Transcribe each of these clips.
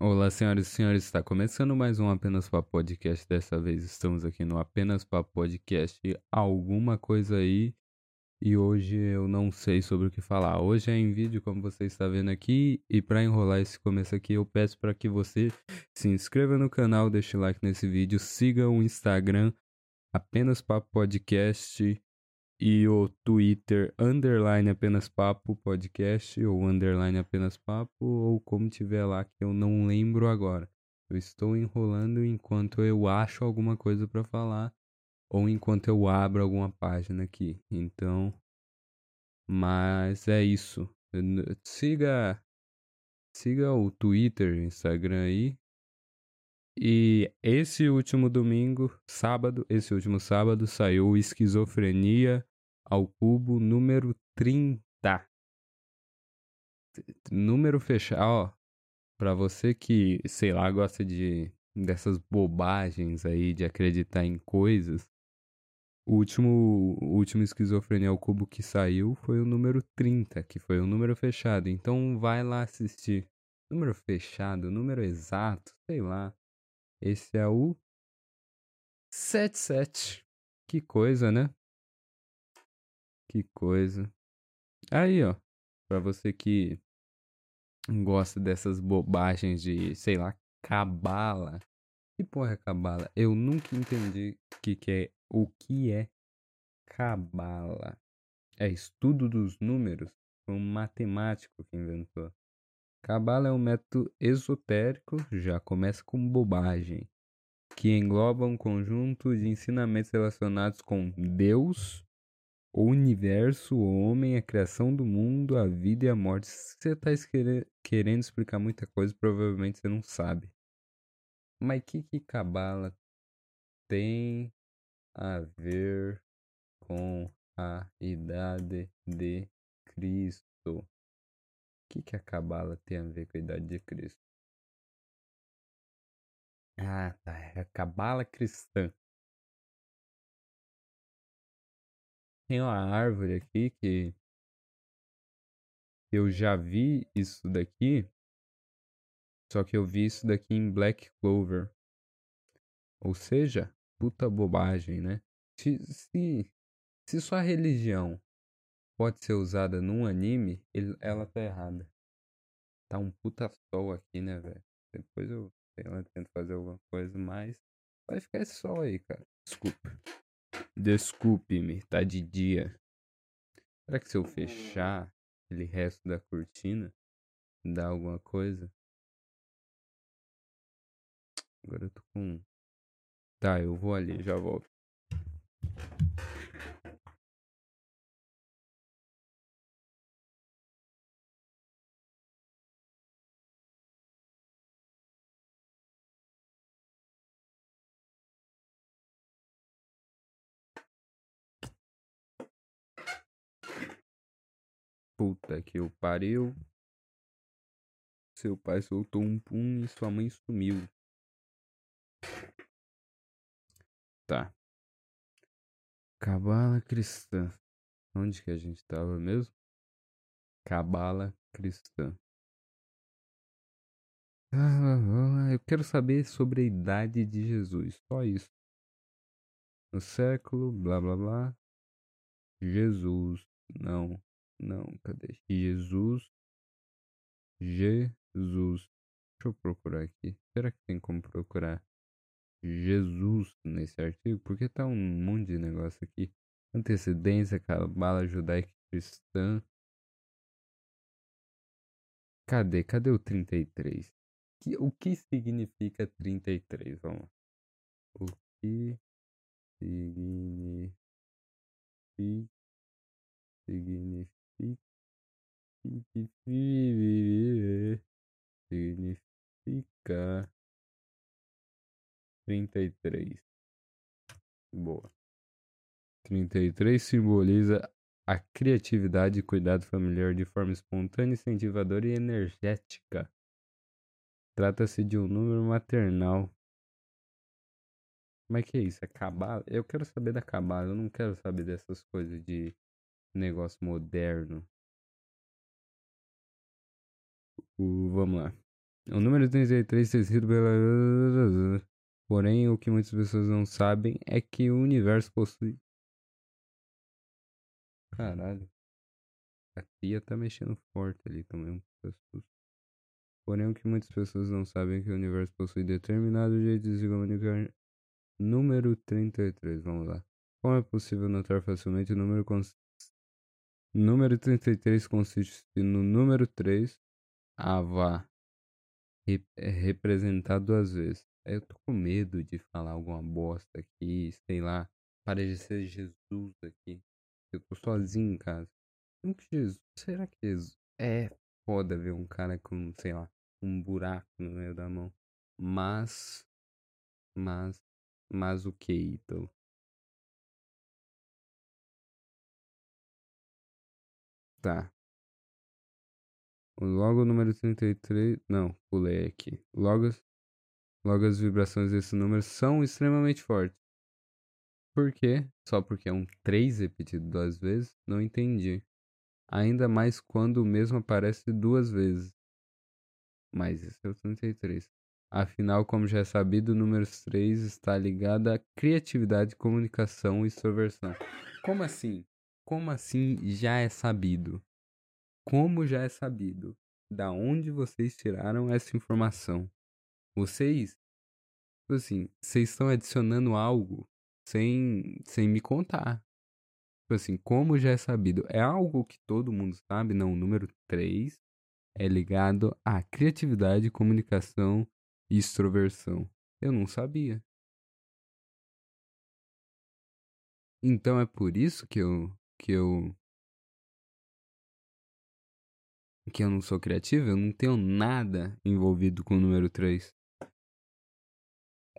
Olá, senhoras e senhores, está começando mais um Apenas Papo Podcast. Dessa vez estamos aqui no Apenas Papo Podcast, alguma coisa aí. E hoje eu não sei sobre o que falar. Hoje é em vídeo, como você está vendo aqui. E para enrolar esse começo aqui, eu peço para que você se inscreva no canal, deixe like nesse vídeo, siga o Instagram Apenas Papo Podcast e o Twitter underline apenas papo podcast ou underline apenas papo ou como tiver lá que eu não lembro agora. Eu estou enrolando enquanto eu acho alguma coisa para falar ou enquanto eu abro alguma página aqui. Então, mas é isso. Siga siga o Twitter, Instagram aí. E esse último domingo, sábado, esse último sábado saiu Esquizofrenia ao cubo número 30. Número fechado, ó. Pra você que, sei lá, gosta de dessas bobagens aí de acreditar em coisas. O último, o último Esquizofrenia ao Cubo que saiu foi o número 30, que foi o número fechado. Então vai lá assistir. Número fechado, número exato, sei lá. Esse é o 77. Que coisa, né? Que coisa. Aí, ó. Pra você que gosta dessas bobagens de, sei lá, cabala. Que porra é cabala? Eu nunca entendi que, que é o que é cabala. É estudo dos números? Foi um matemático que inventou. Cabala é um método esotérico, já começa com bobagem, que engloba um conjunto de ensinamentos relacionados com Deus, o universo, o homem, a criação do mundo, a vida e a morte. Se você está querendo explicar muita coisa, provavelmente você não sabe. Mas o que que Cabala tem a ver com a idade de Cristo? O que que a Cabala tem a ver com a idade de Cristo? Ah, tá. É a Cabala cristã. Tem uma árvore aqui que eu já vi isso daqui, só que eu vi isso daqui em Black Clover. Ou seja, puta bobagem, né? Se, se, se sua religião pode ser usada num anime, ele, ela tá errada. Tá um puta sol aqui, né, velho? Depois eu, sei lá, tento fazer alguma coisa, mas vai ficar esse sol aí, cara. Desculpa. Desculpe-me, tá de dia. Será que se eu fechar aquele resto da cortina, dá alguma coisa? Agora eu tô com. Tá, eu vou ali, já volto. Puta que o pariu. Seu pai soltou um pum e sua mãe sumiu. Tá. Cabala cristã. Onde que a gente tava mesmo? Cabala cristã. Ah, eu quero saber sobre a idade de Jesus. Só isso. No século, blá blá blá. Jesus. Não. Não, cadê? Jesus. Jesus. Deixa eu procurar aqui. Será que tem como procurar Jesus nesse artigo? Porque tá um monte de negócio aqui. Antecedência, cabala judaica cristã. Cadê? Cadê o 33? Que, o que significa 33? Vamos lá. O que significa significa significa trinta e três. Boa. Trinta e três simboliza a criatividade e cuidado familiar de forma espontânea, incentivadora e energética. Trata-se de um número maternal. Mas que é isso? É cabala? Eu quero saber da cabala, eu não quero saber dessas coisas de negócio moderno. Vamos lá. O número 33 ter sido pela. Porém, o que muitas pessoas não sabem é que o universo possui. Caralho. A tia tá mexendo forte ali também. Um Porém, o que muitas pessoas não sabem é que o universo possui determinado jeito de se comunicar. Número 33, vamos lá. Como é possível notar facilmente o número cons... Número 33 consiste no número 3, Avá, é representado duas vezes. Eu tô com medo de falar alguma bosta aqui, sei lá, parecer Jesus aqui. Eu tô sozinho em casa. Como que Jesus? Será que Jesus é foda ver um cara com, sei lá, um buraco no meio da mão? Mas, mas, mas o que, então? Tá. Logo o número 33. Não, pulei aqui. Logo, logo as vibrações desse número são extremamente fortes. Por quê? Só porque é um 3 repetido duas vezes? Não entendi. Ainda mais quando o mesmo aparece duas vezes. Mas esse é o 33. Afinal, como já é sabido, o número 3 está ligado à criatividade, comunicação e extroversão. Como assim? Como assim já é sabido? Como já é sabido? Da onde vocês tiraram essa informação? Vocês, tipo assim, vocês estão adicionando algo sem, sem me contar. Tipo assim, como já é sabido? É algo que todo mundo sabe? Não, o número 3 é ligado à criatividade, comunicação e extroversão. Eu não sabia. Então é por isso que eu que eu que eu não sou criativo, eu não tenho nada envolvido com o número 3.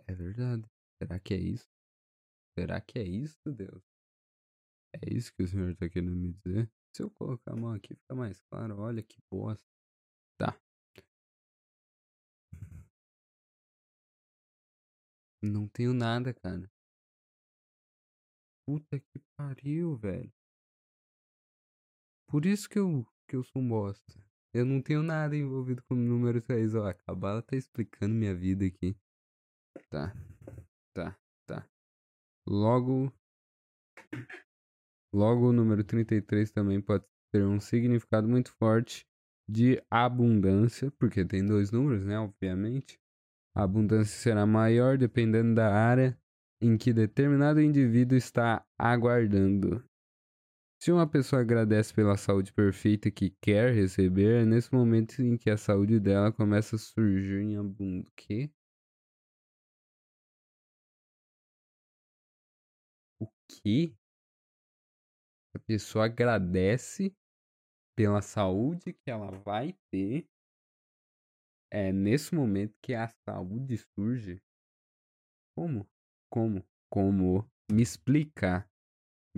É verdade. Será que é isso? Será que é isso, Deus? É isso que o senhor tá querendo me dizer? Se eu colocar a mão aqui, fica mais claro. Olha que bosta. Tá. Não tenho nada, cara. Puta que pariu, velho. Por isso que eu, que eu sou um bosta. Eu não tenho nada envolvido com o número 3. Ó, a Cabala tá explicando minha vida aqui. Tá. Tá, tá. Logo. Logo, o número 33 também pode ter um significado muito forte de abundância, porque tem dois números, né? Obviamente. A abundância será maior dependendo da área em que determinado indivíduo está aguardando. Se uma pessoa agradece pela saúde perfeita que quer receber, é nesse momento em que a saúde dela começa a surgir em abundância. Que? O que? A pessoa agradece pela saúde que ela vai ter. É nesse momento que a saúde surge. Como? Como? Como? Me explica.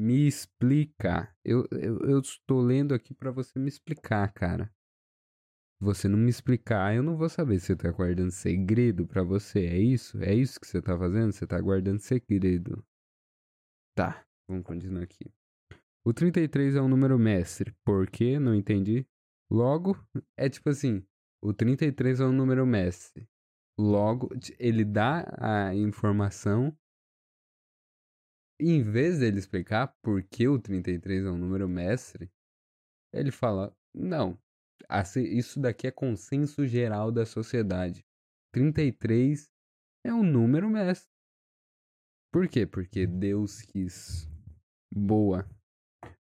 Me explica. Eu, eu, eu estou lendo aqui para você me explicar, cara. Você não me explicar, eu não vou saber se você tá guardando segredo para você. É isso? É isso que você tá fazendo? Você tá guardando segredo. Tá, vamos continuar aqui. O 33 é um número mestre. Por quê? Não entendi. Logo, é tipo assim: o 33 é um número mestre. Logo, ele dá a informação. Em vez dele explicar por que o 33 é um número mestre, ele fala: não, isso daqui é consenso geral da sociedade. 33 é um número mestre. Por quê? Porque Deus quis. Boa.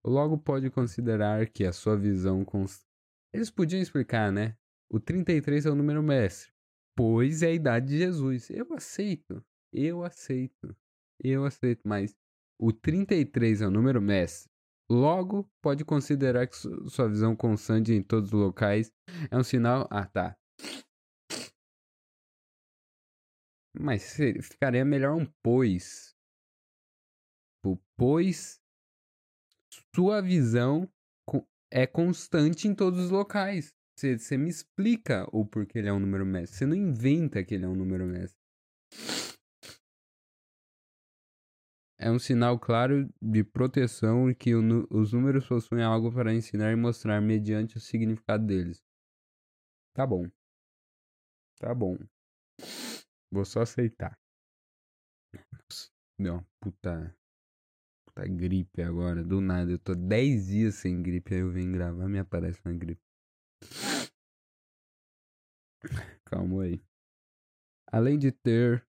Logo pode considerar que a sua visão. Cons... Eles podiam explicar, né? O 33 é o número mestre, pois é a idade de Jesus. Eu aceito. Eu aceito. Eu aceito, mas o 33 é o número mestre. Logo, pode considerar que sua visão constante em todos os locais é um sinal. Ah, tá. Mas ficaria melhor um pois. Pois sua visão é constante em todos os locais. Você me explica o porquê ele é um número mestre. Você não inventa que ele é um número mestre. É um sinal claro de proteção e que o, os números possuem algo para ensinar e mostrar mediante o significado deles. Tá bom. Tá bom. Vou só aceitar. Nossa, deu uma puta, puta gripe agora, do nada. Eu tô 10 dias sem gripe, aí eu venho gravar me aparece uma gripe. Calma aí. Além de ter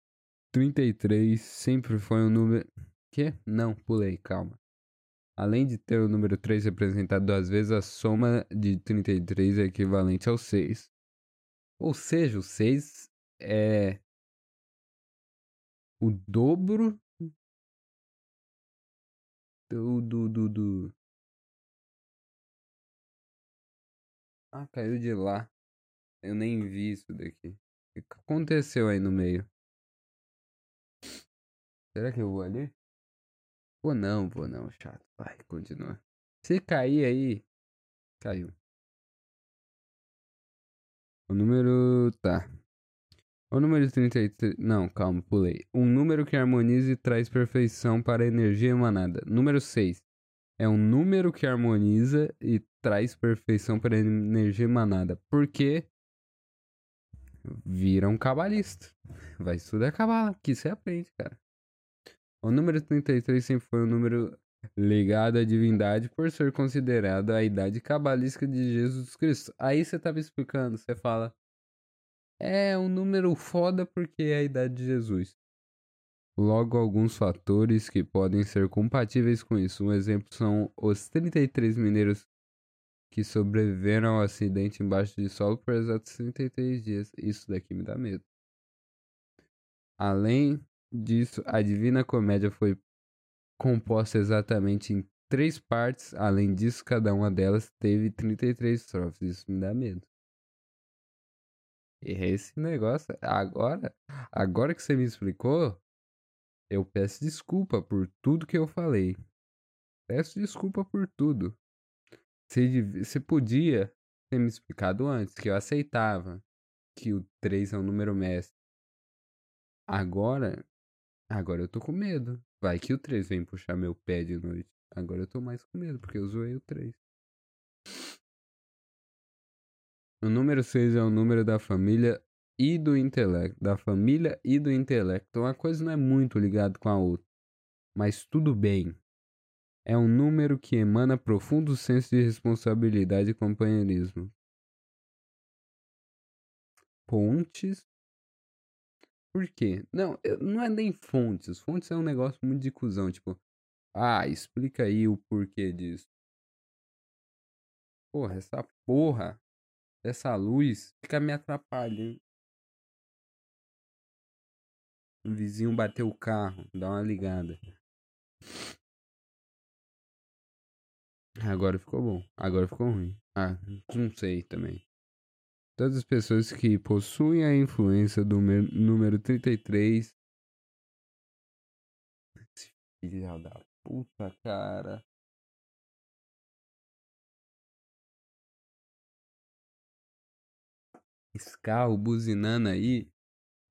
33, sempre foi um número. Que? Não, pulei, calma. Além de ter o número 3 representado duas vezes, a soma de 33 é equivalente ao 6. Ou seja, o 6 é o dobro do, do, do. Ah, caiu de lá. Eu nem vi isso daqui. O que aconteceu aí no meio? Será que eu vou ali? Vou não, vou não, chato. Vai, continua. Se cair aí, caiu. O número. Tá. O número 33. Não, calma, pulei. Um número que harmoniza e traz perfeição para a energia emanada. Número 6. É um número que harmoniza e traz perfeição para a energia emanada. Porque vira um cabalista. Vai estudar cabala, que você aprende, cara. O número 33 sempre foi um número ligado à divindade por ser considerado a idade cabalística de Jesus Cristo. Aí você me explicando, você fala, é um número foda porque é a idade de Jesus. Logo, alguns fatores que podem ser compatíveis com isso. Um exemplo são os 33 mineiros que sobreviveram ao acidente embaixo de solo por exatos 33 dias. Isso daqui me dá medo. Além disso, a Divina Comédia foi composta exatamente em três partes. Além disso, cada uma delas teve 33 estrofes. Isso me dá medo. E esse negócio, agora, agora que você me explicou, eu peço desculpa por tudo que eu falei. Peço desculpa por tudo. Você, você podia ter me explicado antes que eu aceitava que o 3 é um número mestre. Agora, agora eu tô com medo. Vai que o 3 vem puxar meu pé de noite. Agora eu tô mais com medo, porque eu zoei o 3. O número 6 é o número da família e do intelecto. Da família e do intelecto. Uma coisa não é muito ligada com a outra. Mas tudo bem. É um número que emana profundo senso de responsabilidade e companheirismo. Pontes. Por quê? Não, não é nem fontes. Fontes é um negócio muito de cuzão. Tipo, ah, explica aí o porquê disso. Porra, essa porra dessa luz fica me atrapalhando. O vizinho bateu o carro, dá uma ligada. Agora ficou bom. Agora ficou ruim. Ah, não sei também. Todas as pessoas que possuem a influência do número 33. Esse filho da puta, cara. Esse carro buzinando aí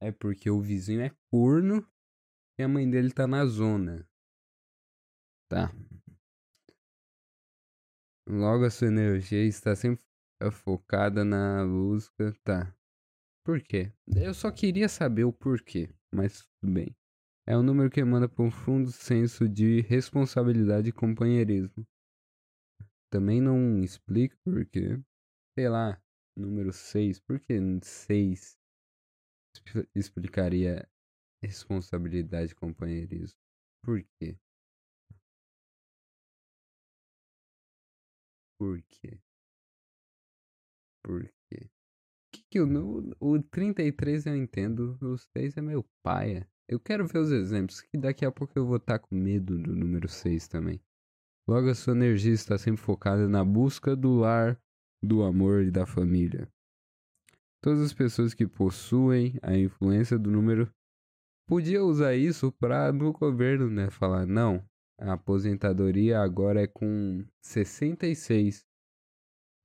é porque o vizinho é corno e a mãe dele tá na zona. Tá. Logo a sua energia está sempre focada na busca. Tá. Por quê? Eu só queria saber o porquê, mas tudo bem. É um número que emana profundo senso de responsabilidade e companheirismo. Também não explica porquê. Sei lá, Número 6. Por que 6 explicaria responsabilidade e companheirismo? Por quê? Por quê? Por quê? Que que eu, o 33 eu entendo, o 6 é meu paia. Eu quero ver os exemplos, que daqui a pouco eu vou estar tá com medo do número 6 também. Logo, a sua energia está sempre focada na busca do lar do amor e da família. Todas as pessoas que possuem a influência do número podiam usar isso para no governo, né, falar não, a aposentadoria agora é com 66.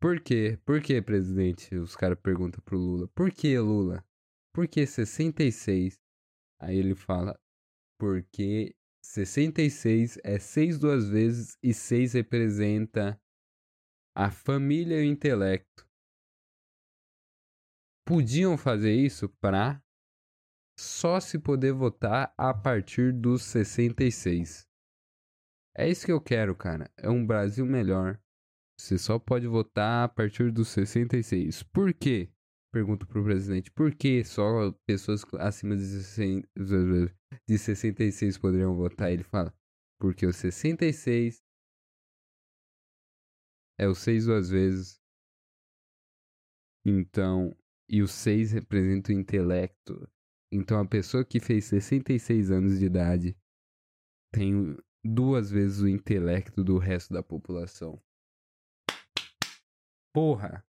Por quê? Por quê, presidente? Os caras perguntam pro Lula. Por que, Lula? Por que 66? Aí ele fala, porque 66 é 6 duas vezes e 6 representa a família e o intelecto. podiam fazer isso para só se poder votar a partir dos 66. É isso que eu quero, cara. É um Brasil melhor. Você só pode votar a partir dos 66. Por quê? Pergunto pro presidente. Por que só pessoas acima de, 66 poderiam votar? Ele fala. Porque o 66 é o 6 duas vezes. Então, e o 6 representa o intelecto. Então a pessoa que fez 66 anos de idade tem duas vezes o intelecto do resto da população. Porra!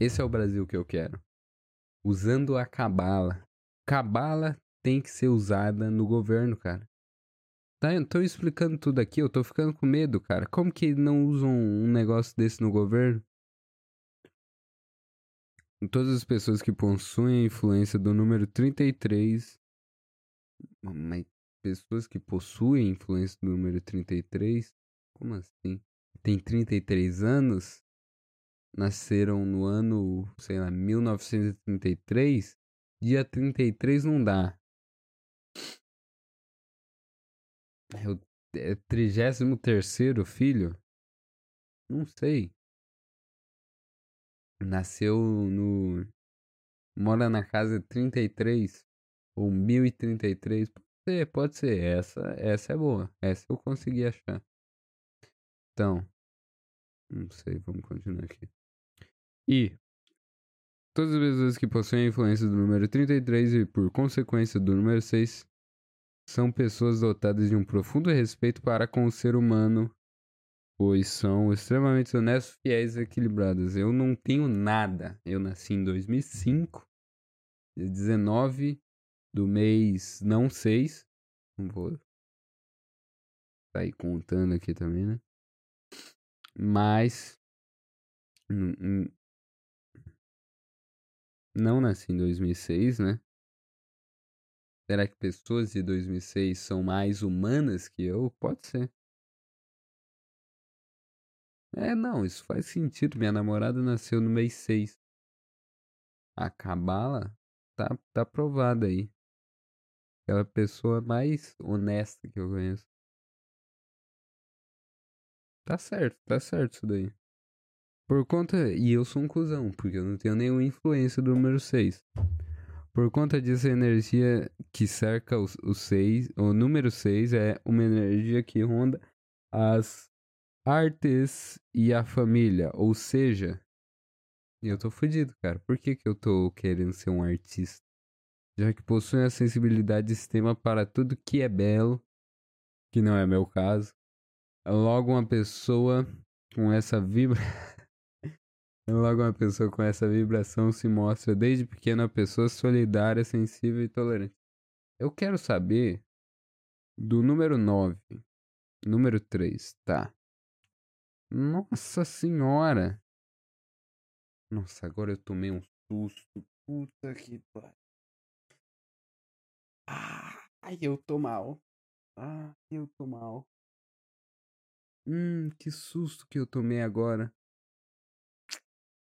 Esse é o Brasil que eu quero. Usando a cabala. Cabala tem que ser usada no governo, cara. Tá, eu tô explicando tudo aqui, eu tô ficando com medo, cara. Como que não usam um negócio desse no governo? Todas as pessoas que possuem a influência do número 33. Mas pessoas que possuem influência do número 33? Como assim? Tem 33 anos? Nasceram no ano, sei lá, 1933? Dia 33 não dá. É o é 33 filho? Não sei. Nasceu no. Mora na casa 33 ou 1033 ser, pode ser. Essa, essa é boa. Essa eu consegui achar. Então, não sei, vamos continuar aqui. E todas as pessoas que possuem a influência do número 33 e por consequência do número 6 são pessoas dotadas de um profundo respeito para com o ser humano, pois são extremamente honestos, fiéis e equilibradas. Eu não tenho nada. Eu nasci em 2005, 19 do mês não 6. Não vou sair contando aqui também, né? Mas. Não nasci em 2006, né? Será que pessoas de 2006 são mais humanas que eu? Pode ser. É, não, isso faz sentido. Minha namorada nasceu no mês 6. A Cabala tá, tá provada aí. Aquela pessoa mais honesta que eu conheço. Tá certo, tá certo isso daí. Por conta. E eu sou um cuzão, porque eu não tenho nenhuma influência do número 6. Por conta disso, a energia que cerca o, o 6, o número 6 é uma energia que ronda as artes e a família. Ou seja, eu tô fudido, cara. Por que, que eu tô querendo ser um artista? já que possui a sensibilidade extrema para tudo que é belo, que não é meu caso. Logo uma pessoa com essa vibra Logo uma pessoa com essa vibração se mostra desde pequena pessoa solidária, sensível e tolerante. Eu quero saber do número 9. Número 3, tá. Nossa senhora. Nossa, agora eu tomei um susto. Puta que pariu. Ai, eu tô mal. Ah, eu tô mal. Hum, que susto que eu tomei agora.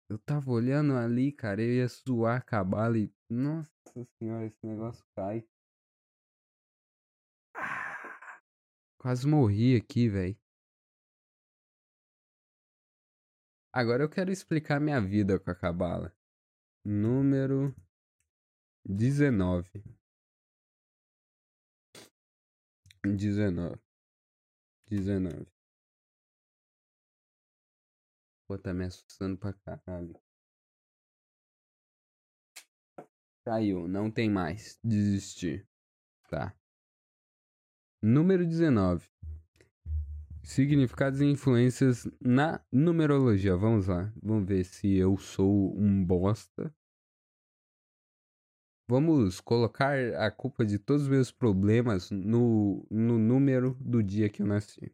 Eu tava olhando ali, cara, eu ia suar a cabala e. Nossa senhora, esse negócio cai. Ah, quase morri aqui, velho. Agora eu quero explicar minha vida com a cabala. Número 19. 19. 19. Pô, tá me assustando pra caralho. Caiu, não tem mais. Desistir. Tá. Número 19. Significados e influências na numerologia. Vamos lá. Vamos ver se eu sou um bosta Vamos colocar a culpa de todos os meus problemas no, no número do dia que eu nasci.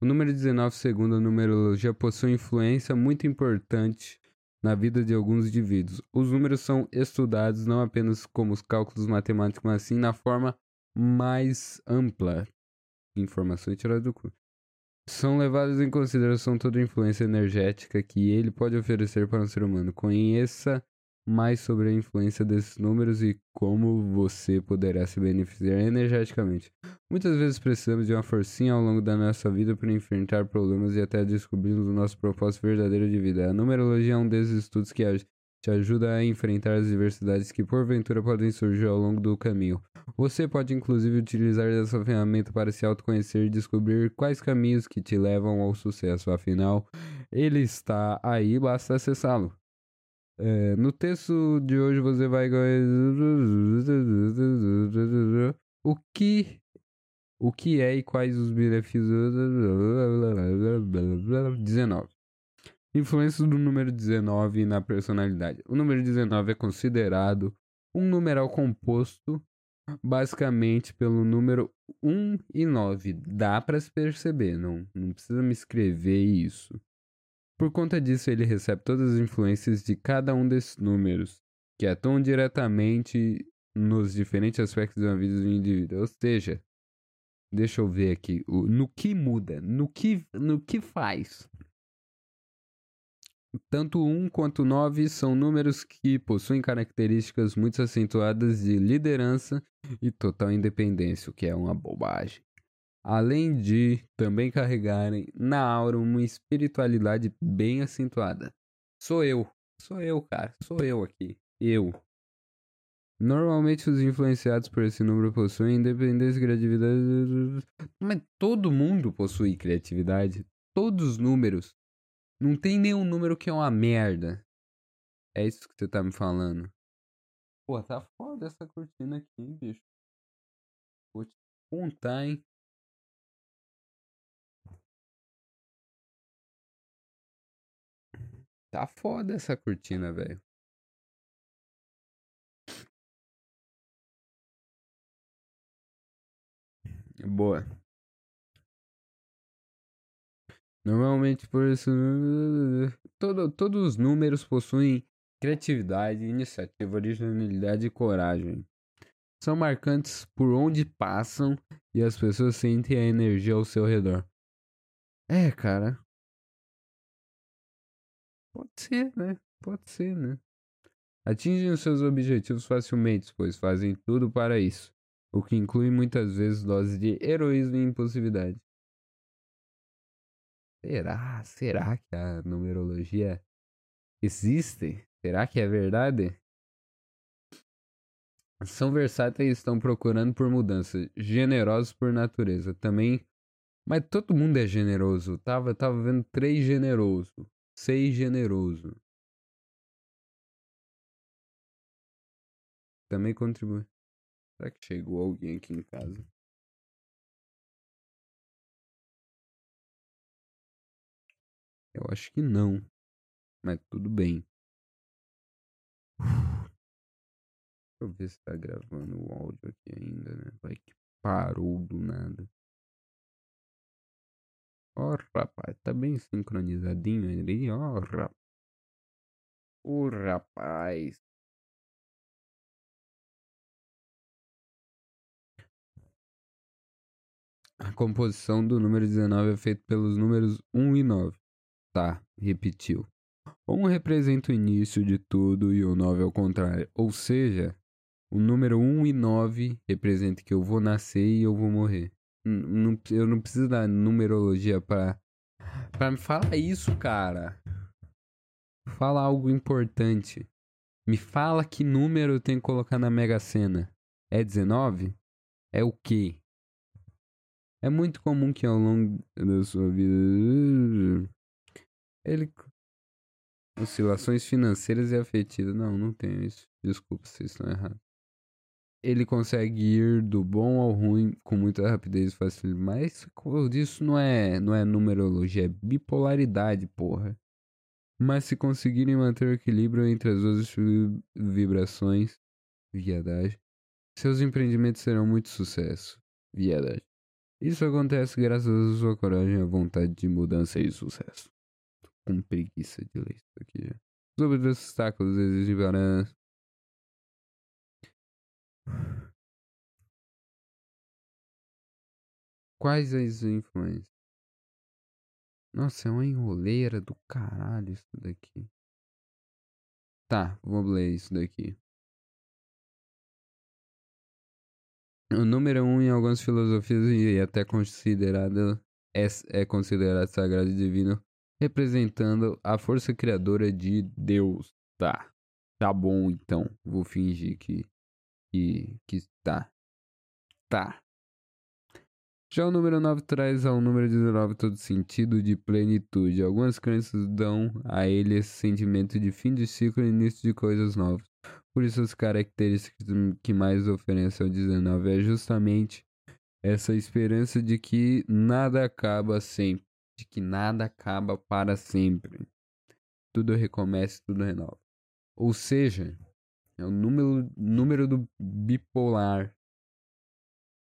O número 19, segundo a numerologia, possui influência muito importante na vida de alguns indivíduos. Os números são estudados não apenas como os cálculos matemáticos, mas sim na forma mais ampla. Informações tiradas do cu. São levadas em consideração toda a influência energética que ele pode oferecer para um ser humano. Conheça mais sobre a influência desses números e como você poderá se beneficiar energeticamente. Muitas vezes precisamos de uma forcinha ao longo da nossa vida para enfrentar problemas e até descobrirmos o nosso propósito verdadeiro de vida. A numerologia é um desses estudos que te ajuda a enfrentar as diversidades que porventura podem surgir ao longo do caminho. Você pode inclusive utilizar essa ferramenta para se autoconhecer e descobrir quais caminhos que te levam ao sucesso. Afinal, ele está aí, basta acessá-lo. É, no texto de hoje você vai o que o que é e quais os benefícios 19 Influência do número 19 na personalidade. O número 19 é considerado um numeral composto basicamente pelo número 1 e 9. Dá para se perceber, não, não precisa me escrever isso. Por conta disso, ele recebe todas as influências de cada um desses números, que atuam diretamente nos diferentes aspectos da vida do indivíduo. Ou seja, deixa eu ver aqui, no que muda, no que, no que faz. Tanto 1 quanto 9 são números que possuem características muito acentuadas de liderança e total independência, o que é uma bobagem. Além de também carregarem na aura uma espiritualidade bem acentuada. Sou eu, sou eu, cara, sou eu aqui, eu. Normalmente os influenciados por esse número possuem independência e criatividade. Mas todo mundo possui criatividade. Todos os números não tem nenhum número que é uma merda. É isso que você tá me falando. Pô, tá foda essa cortina aqui, bicho. Vou te contar, hein. Tá foda essa cortina, velho. Boa. Normalmente por isso. Todo, todos os números possuem criatividade, iniciativa, originalidade e coragem. São marcantes por onde passam e as pessoas sentem a energia ao seu redor. É, cara. Pode ser, né? Pode ser, né? Atingem os seus objetivos facilmente, pois fazem tudo para isso, o que inclui muitas vezes doses de heroísmo e impulsividade. Será? Será que a numerologia existe? Será que é verdade? São versáteis e estão procurando por mudança, generosos por natureza. Também. Mas todo mundo é generoso. Tava, tava vendo três generoso. Seis generoso. Também contribui. Será que chegou alguém aqui em casa? Eu acho que não. Mas tudo bem. Deixa eu ver se tá gravando o áudio aqui ainda, né? Vai que parou do nada. Ó, oh, rapaz, tá bem sincronizadinho ali, ó, oh, rapaz. O oh, rapaz. A composição do número 19 é feita pelos números 1 e 9. Tá, repetiu. Um representa o início de tudo e o 9 ao contrário. Ou seja, o número 1 e 9 representa que eu vou nascer e eu vou morrer. N eu não preciso da numerologia pra, pra me falar isso, cara. Fala algo importante. Me fala que número eu tenho que colocar na Mega Sena. É 19? É o quê? É muito comum que ao longo da sua vida ele. Oscilações financeiras e afetivas. Não, não tenho isso. Desculpa se estão errados. Ele consegue ir do bom ao ruim com muita rapidez e facilidade. Mas isso não é, não é numerologia, é bipolaridade, porra. Mas se conseguirem manter o equilíbrio entre as duas vibrações, viadagem, seus empreendimentos serão muito sucesso. Viadagem. Isso acontece graças à sua coragem, à vontade de mudança e sucesso com preguiça de ler isso aqui. Sobre os obstáculos exigem para. Quais as influências? Nossa, é uma enroleira do caralho isso daqui. Tá, vou ler isso daqui. O número um em algumas filosofias e até considerado é, é considerado sagrado e divino, representando a força criadora de Deus. Tá. Tá bom então. Vou fingir que que que tá. Tá. Já o número 9 traz ao número 19 todo sentido de plenitude. Algumas crenças dão a ele esse sentimento de fim de ciclo e início de coisas novas. Por isso, as características que mais oferece ao 19 é justamente essa esperança de que nada acaba sempre, de que nada acaba para sempre. Tudo recomeça, tudo renova. Ou seja, é o número, número do bipolar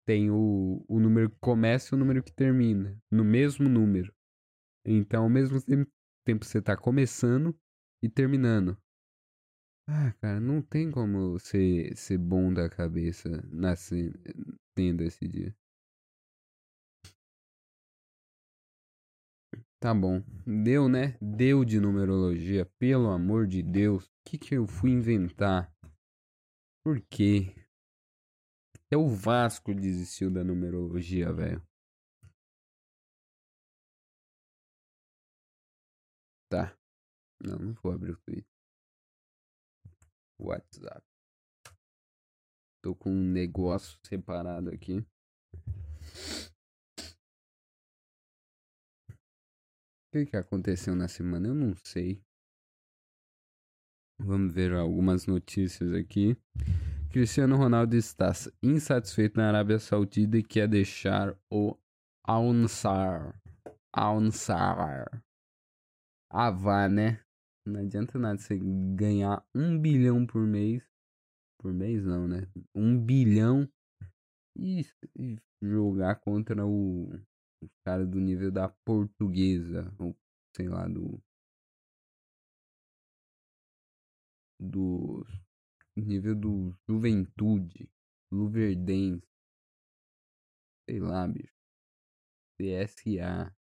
tem o, o número que começa e o número que termina, no mesmo número. Então, ao mesmo tempo, você está começando e terminando. Ah, cara, não tem como ser, ser bom da cabeça nascendo, tendo esse dia. Tá bom. Deu, né? Deu de numerologia. Pelo amor de Deus. O que, que eu fui inventar? Por quê? Até o Vasco desistiu da numerologia, velho. Tá. Não, não vou abrir o Twitter. WhatsApp. Tô com um negócio separado aqui. O que, que aconteceu na semana? Eu não sei. Vamos ver algumas notícias aqui. Cristiano Ronaldo está insatisfeito na Arábia Saudita e quer deixar o Al-Nassr. Al-Nassr. Ah, né? Não adianta nada você ganhar um bilhão por mês. Por mês não, né? Um bilhão e, e jogar contra o, o cara do nível da portuguesa. Ou sei lá, do. Do nível do Juventude, Luverdense, sei lá, bicho, CSA.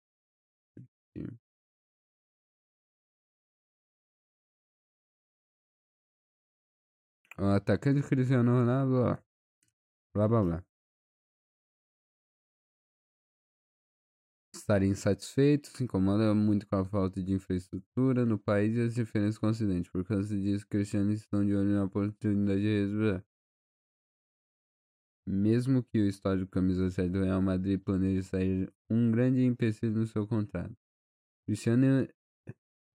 O atacante Cristiano Ronaldo, ó. Blá blá blá. Estar insatisfeito, se incomoda muito com a falta de infraestrutura no país e as diferenças com o Ocidente. Por causa disso, cristianos estão de olho na oportunidade de resolver. Mesmo que o estádio camisa 7 do Real Madrid planeje sair um grande empecilho no seu contrato. Cristiano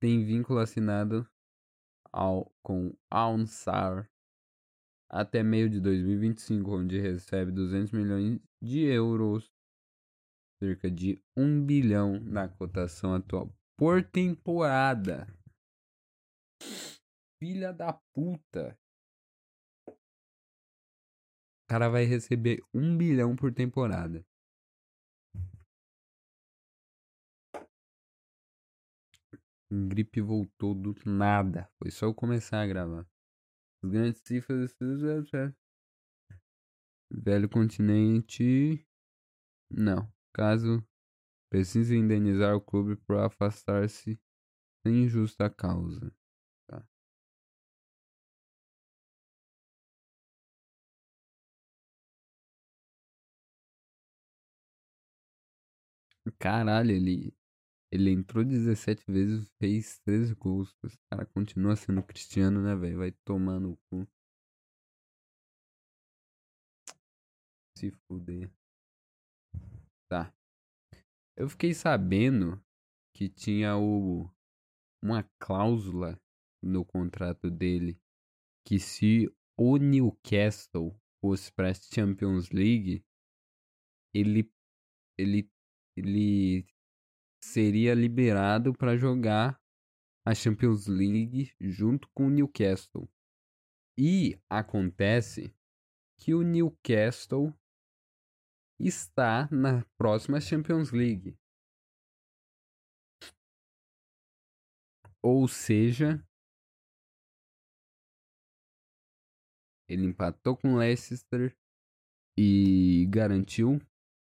tem vínculo assinado ao, com Al-Nassr até meio de 2025, onde recebe 200 milhões de euros, cerca de 1 bilhão na cotação atual por temporada. Filha da puta. O cara vai receber 1 bilhão por temporada. gripe voltou do nada. Foi só eu começar a gravar. Os grandes cifras. Velho continente. Não. Caso precise indenizar o clube por afastar-se sem justa causa. Tá. Caralho, ele ele entrou 17 vezes, fez 13 gols. Esse cara continua sendo cristiano, né, velho? Vai tomar no cu. Se fuder. Tá. Eu fiquei sabendo que tinha o uma cláusula no contrato dele que se o Newcastle fosse para a Champions League, ele ele ele seria liberado para jogar a Champions League junto com o Newcastle. E acontece que o Newcastle está na próxima Champions League. Ou seja, ele empatou com Leicester e garantiu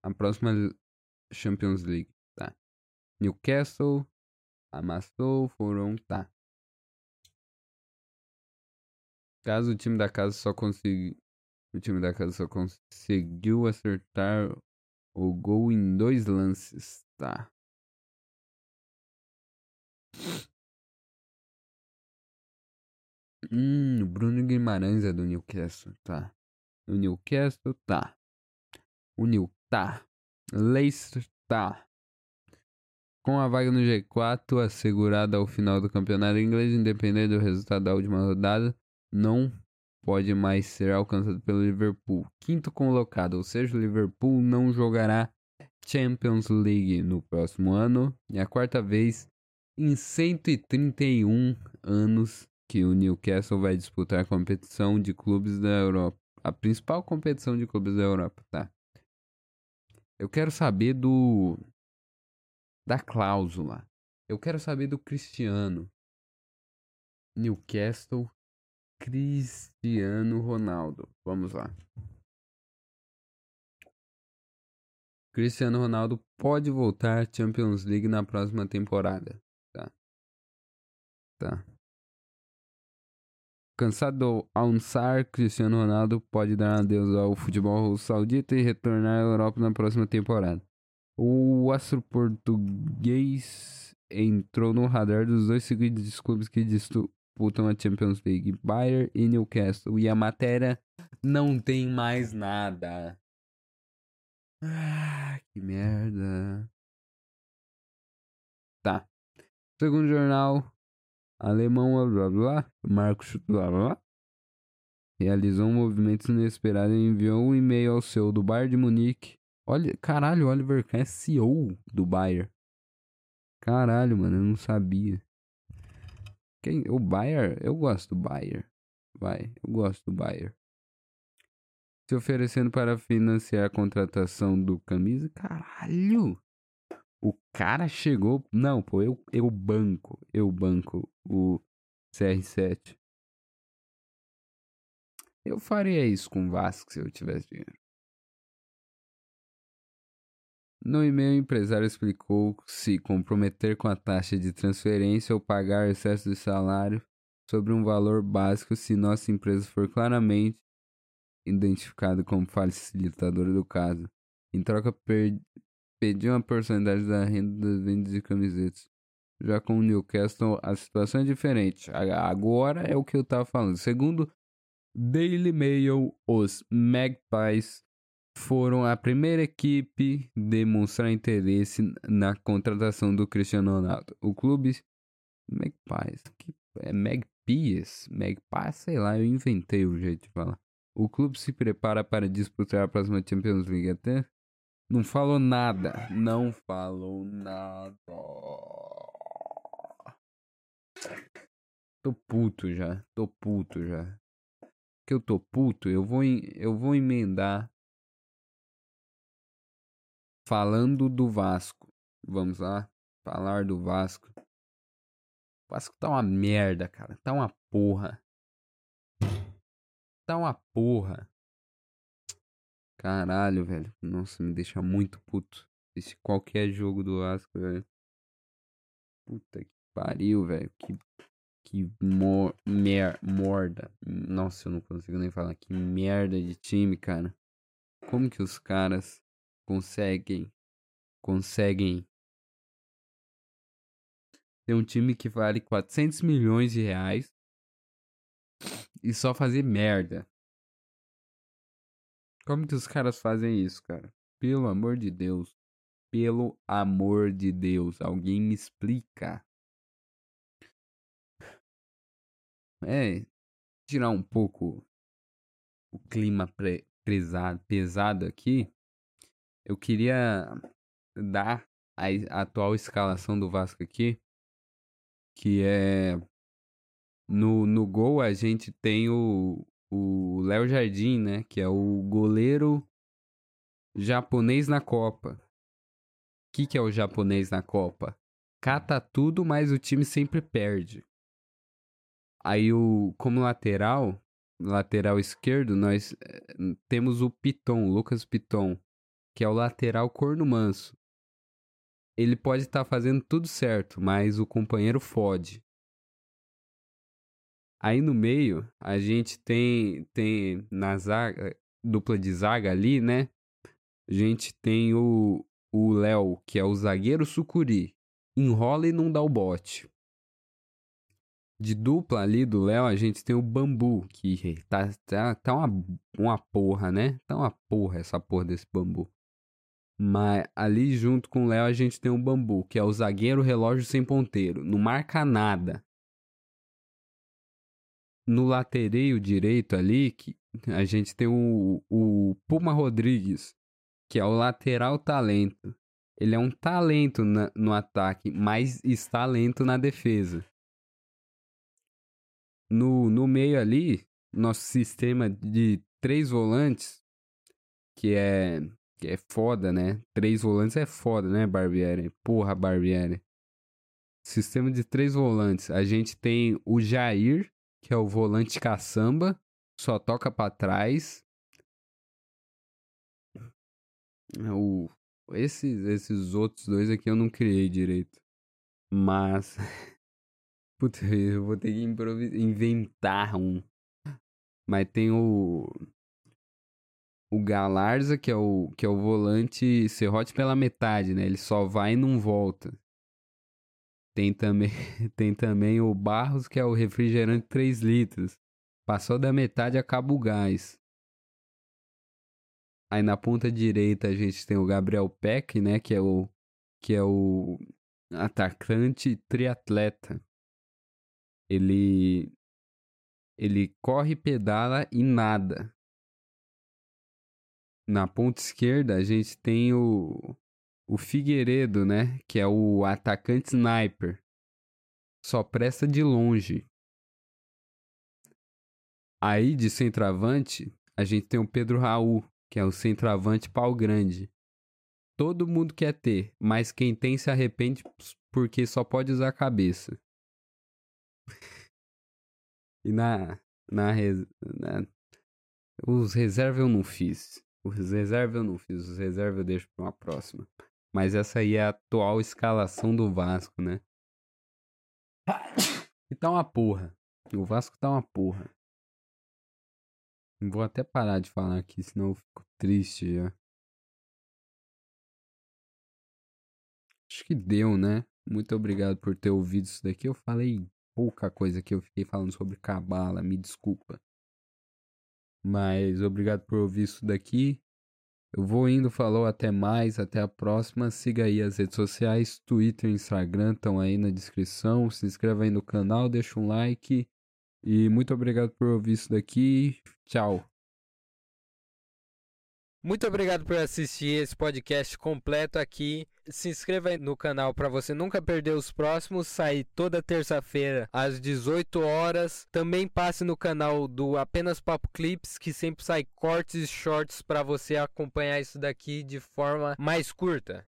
a próxima Champions League. Newcastle amassou, foram, tá. Caso o time da casa só consiga, o time da casa só conseguiu acertar o gol em dois lances, tá. Hum, Bruno Guimarães é do Newcastle, tá. O Newcastle, tá. O New, tá. Leicester, tá. Com a vaga no G4 assegurada ao final do campeonato inglês, independente do resultado da última rodada, não pode mais ser alcançado pelo Liverpool. Quinto colocado, ou seja, o Liverpool não jogará Champions League no próximo ano. E a quarta vez em 131 anos que o Newcastle vai disputar a competição de clubes da Europa. A principal competição de clubes da Europa, tá? Eu quero saber do. da cláusula. Eu quero saber do Cristiano. Newcastle Cristiano Ronaldo. Vamos lá. Cristiano Ronaldo pode voltar à Champions League na próxima temporada. Tá. Tá. Cansado do Ansar, Cristiano Ronaldo pode dar adeus ao futebol saudita e retornar à Europa na próxima temporada. O astro português entrou no radar dos dois seguintes clubes que disputam a Champions League, Bayern e Newcastle. E a matéria não tem mais nada. Ah, que merda. Tá. Segundo jornal, alemão, blá blá blá, Marcos, blá blá blá, realizou um movimento inesperado e enviou um e-mail ao seu do Bayern de Munique. Olha, caralho, Oliver Kahn é CEO do Bayern. Caralho, mano, eu não sabia. Quem, o Bayern, eu gosto do Bayern. Vai, eu gosto do Bayern. Se oferecendo para financiar a contratação do camisa, caralho. O cara chegou. Não, pô, eu, eu banco. Eu banco o CR7. Eu faria isso com o Vasco se eu tivesse dinheiro. No e-mail, o empresário explicou se comprometer com a taxa de transferência ou pagar excesso de salário sobre um valor básico se nossa empresa for claramente identificada como facilitadora do caso. Em troca, pediu uma porcentagem da renda das vendas de camisetas. Já com o Newcastle, a situação é diferente. Agora é o que eu estava falando. Segundo Daily Mail, os Magpies foram a primeira equipe a demonstrar interesse na contratação do Cristiano Ronaldo. O clube Magpies, que é Magpies, Magpies, sei lá, eu inventei o jeito de falar. O clube se prepara para disputar a próxima Champions League até não falou nada. Não falou nada. Tô puto já. Tô puto já. Que eu tô puto, eu vou, eu vou emendar falando do Vasco. Vamos lá? Falar do Vasco. O Vasco tá uma merda, cara. Tá uma porra. Tá uma porra. Caralho, velho. Nossa, me deixa muito puto. Esse qualquer jogo do Vasco, velho. Puta que pariu, velho. Que, que mor, mer, morda. Nossa, eu não consigo nem falar. Que merda de time, cara. Como que os caras conseguem, conseguem ter um time que vale 400 milhões de reais e só fazer merda. Como que os caras fazem isso, cara? Pelo amor de Deus. Pelo amor de Deus. Alguém me explica. É. Tirar um pouco o clima pesado, pesado aqui. Eu queria dar a, atual escalação do Vasco aqui. Que é. No, no gol a gente tem o, Léo Jardim, né? Que é o goleiro japonês na Copa. O que, que é o japonês na Copa? Cata tudo, mas o time sempre perde. Aí, o, como lateral, lateral esquerdo, nós é, temos o Piton, Lucas Piton, que é o lateral corno manso. ele pode estar tá fazendo tudo certo, mas o companheiro fode. Aí no meio, a gente tem, tem na zaga, dupla de zaga ali, né? A gente tem o Léo, que é o zagueiro sucuri. Enrola e não dá o bote. De dupla ali do Léo, a gente tem o Bambu, que tá, tá, tá uma, uma porra, né? Tá uma porra essa porra desse Bambu. Mas ali junto com o Léo a gente tem o Bambu, que é o zagueiro relógio sem ponteiro. Não marca nada. No latereio direito ali, que a gente tem o, o Puma Rodrigues, que é o lateral talento. Ele é um talento na, no ataque, mas está lento na defesa. No, no meio ali, nosso sistema de três volantes, que é que é foda, né? Três volantes é foda, né, Barbieri? Porra, Barbieri. Sistema de três volantes. A gente tem o Jair, que é o volante caçamba, só toca para trás. O, esses, esses outros dois aqui eu não criei direito. Mas. Puta, eu vou ter que inventar um. Mas tem o o Galarza, que é o, que é o volante serrote pela metade, né? Ele só vai e não volta. Tem também, tem também o Barros, que é o refrigerante 3 litros. Passou da metade, acaba o gás. Aí na ponta direita a gente tem o Gabriel Peck, né? Que é o, que é o atacante triatleta. Ele, ele corre, pedala e nada. Na ponta esquerda a gente tem o, o Figueiredo, né? Que é o atacante sniper. Só presta de longe. Aí de centroavante, a gente tem o Pedro Raul, que é o centroavante pau grande. Todo mundo quer ter, mas quem tem se arrepende porque só pode usar a cabeça. e na, na, na os reservas eu não fiz. Os reserva eu não fiz, os reserva eu deixo para uma próxima. Mas essa aí é a atual escalação do Vasco, né? E tá uma porra. O Vasco tá uma porra. Vou até parar de falar aqui, senão eu fico triste já. Acho que deu, né? Muito obrigado por ter ouvido isso daqui. Eu falei pouca coisa que eu fiquei falando sobre cabala, me desculpa. Mas obrigado por ouvir isso daqui. Eu vou indo, falou, até mais, até a próxima. Siga aí as redes sociais, Twitter e Instagram estão aí na descrição. Se inscreva aí no canal, deixa um like. E muito obrigado por ouvir isso daqui. Tchau. Muito obrigado por assistir esse podcast completo aqui. Se inscreva no canal para você nunca perder os próximos. Sair toda terça-feira às 18 horas. Também passe no canal do Apenas Papo Clips, que sempre sai cortes e shorts para você acompanhar isso daqui de forma mais curta.